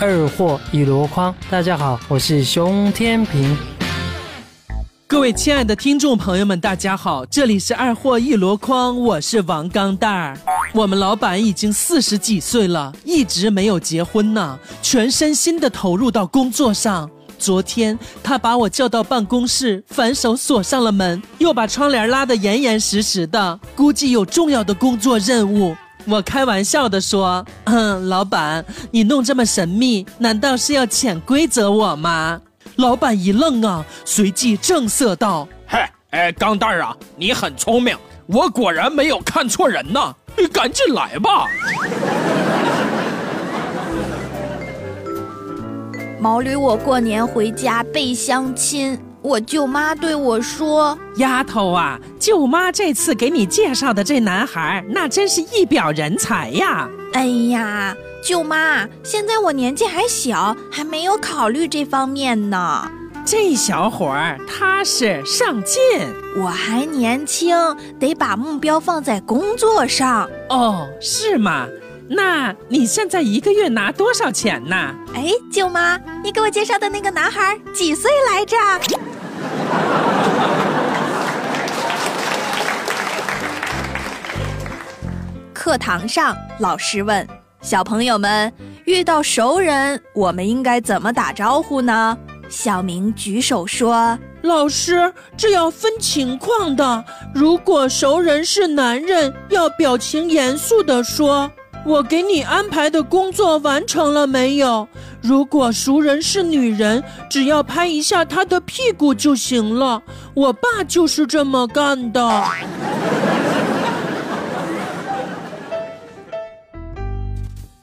二货一箩筐。大家好，我是熊天平。各位亲爱的听众朋友们，大家好，这里是二货一箩筐，我是王钢蛋儿。我们老板已经四十几岁了，一直没有结婚呢，全身心的投入到工作上。昨天他把我叫到办公室，反手锁上了门，又把窗帘拉得严严实实的，估计有重要的工作任务。我开玩笑的说：“嗯，老板，你弄这么神秘，难道是要潜规则我吗？”老板一愣啊，随即正色道：“嘿，哎，钢蛋儿啊，你很聪明，我果然没有看错人呐，你赶紧来吧。”毛驴，我过年回家被相亲，我舅妈对我说：“丫头啊，舅妈这次给你介绍的这男孩，那真是一表人才呀。”哎呀，舅妈，现在我年纪还小，还没有考虑这方面呢。这小伙儿踏实上进，我还年轻，得把目标放在工作上。哦，是吗？那你现在一个月拿多少钱呢？哎，舅妈，你给我介绍的那个男孩几岁来着？课堂上，老师问小朋友们：遇到熟人，我们应该怎么打招呼呢？小明举手说：“老师，这要分情况的。如果熟人是男人，要表情严肃地说。”我给你安排的工作完成了没有？如果熟人是女人，只要拍一下她的屁股就行了。我爸就是这么干的。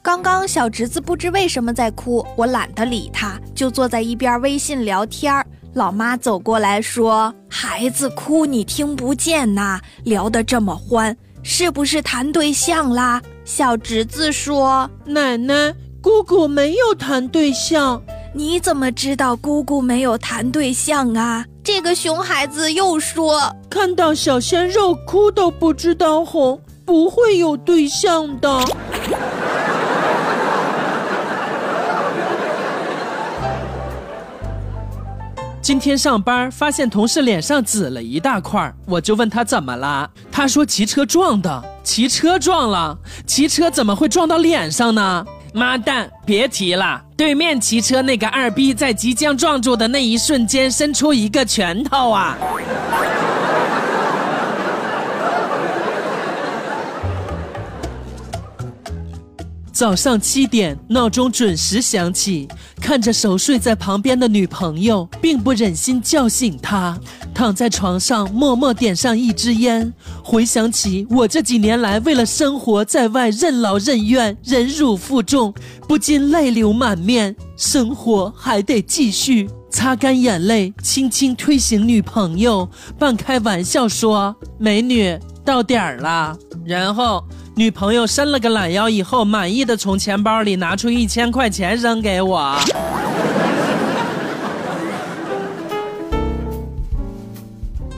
刚刚小侄子不知为什么在哭，我懒得理他，就坐在一边微信聊天老妈走过来说：“孩子哭你听不见呐，聊得这么欢。”是不是谈对象啦？小侄子说：“奶奶，姑姑没有谈对象。你怎么知道姑姑没有谈对象啊？”这个熊孩子又说：“看到小鲜肉哭都不知道哄，不会有对象的。”今天上班发现同事脸上紫了一大块，我就问他怎么了，他说骑车撞的，骑车撞了，骑车怎么会撞到脸上呢？妈蛋，别提了，对面骑车那个二逼在即将撞住的那一瞬间伸出一个拳头啊！早上七点，闹钟准时响起。看着熟睡在旁边的女朋友，并不忍心叫醒她，躺在床上默默点上一支烟。回想起我这几年来为了生活在外任劳任怨、忍辱负重，不禁泪流满面。生活还得继续，擦干眼泪，轻轻推醒女朋友，半开玩笑说：“美女，到点儿了。”然后。女朋友伸了个懒腰，以后满意的从钱包里拿出一千块钱扔给我。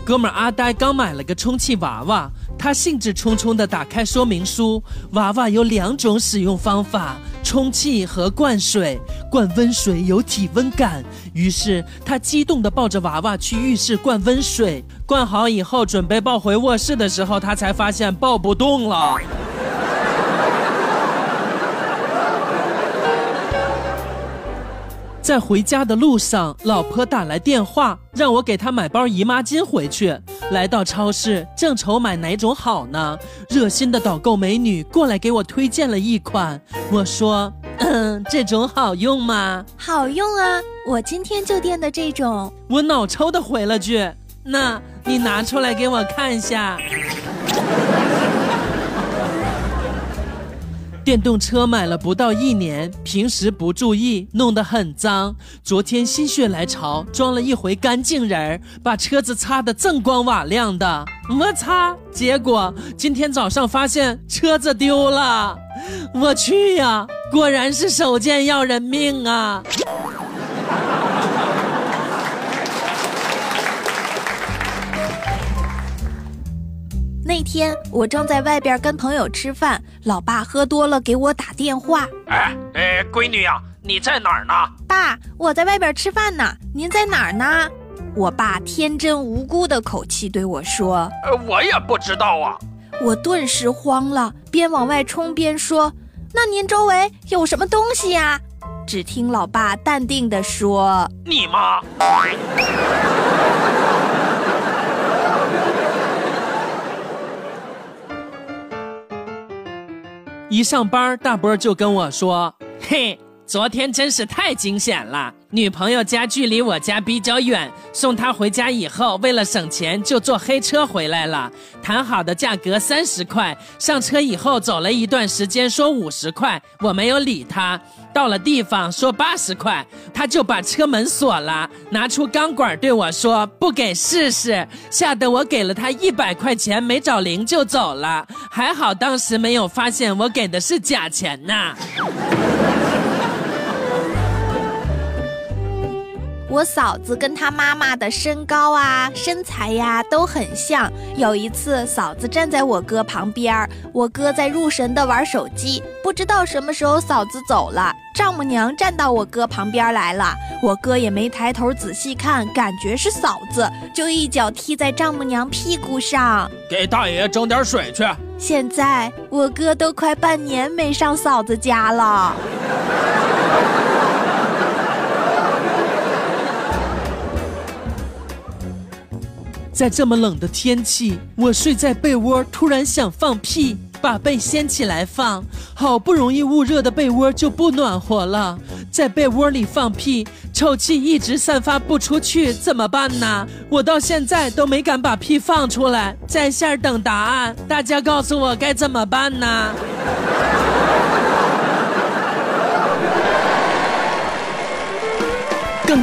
哥们阿呆刚买了个充气娃娃，他兴致冲冲的打开说明书，娃娃有两种使用方法：充气和灌水。灌温水有体温感，于是他激动的抱着娃娃去浴室灌温水。灌好以后，准备抱回卧室的时候，他才发现抱不动了。在回家的路上，老婆打来电话，让我给她买包姨妈巾回去。来到超市，正愁买哪种好呢，热心的导购美女过来给我推荐了一款。我说：“嗯，这种好用吗？”“好用啊，我今天就垫的这种。”我脑抽的回了句：“那你拿出来给我看一下。”电动车买了不到一年，平时不注意，弄得很脏。昨天心血来潮，装了一回干净人儿，把车子擦得锃光瓦亮的。我擦！结果今天早上发现车子丢了，我去呀！果然是手贱要人命啊！那天我正在外边跟朋友吃饭，老爸喝多了给我打电话。哎哎，闺女呀，你在哪儿呢？爸，我在外边吃饭呢。您在哪儿呢？我爸天真无辜的口气对我说：“呃，我也不知道啊。”我顿时慌了，边往外冲边说：“那您周围有什么东西呀？”只听老爸淡定地说：“你妈。”一上班，大波就跟我说：“嘿。”昨天真是太惊险了！女朋友家距离我家比较远，送她回家以后，为了省钱就坐黑车回来了。谈好的价格三十块，上车以后走了一段时间说五十块，我没有理他。到了地方说八十块，他就把车门锁了，拿出钢管对我说：“不给试试。”吓得我给了他一百块钱，没找零就走了。还好当时没有发现我给的是假钱呐。我嫂子跟她妈妈的身高啊、身材呀都很像。有一次，嫂子站在我哥旁边，我哥在入神的玩手机，不知道什么时候嫂子走了，丈母娘站到我哥旁边来了，我哥也没抬头仔细看，感觉是嫂子，就一脚踢在丈母娘屁股上，给大爷整点水去。现在我哥都快半年没上嫂子家了。在这么冷的天气，我睡在被窝，突然想放屁，把被掀起来放，好不容易捂热的被窝就不暖和了，在被窝里放屁，臭气一直散发不出去，怎么办呢？我到现在都没敢把屁放出来，在线等答案，大家告诉我该怎么办呢？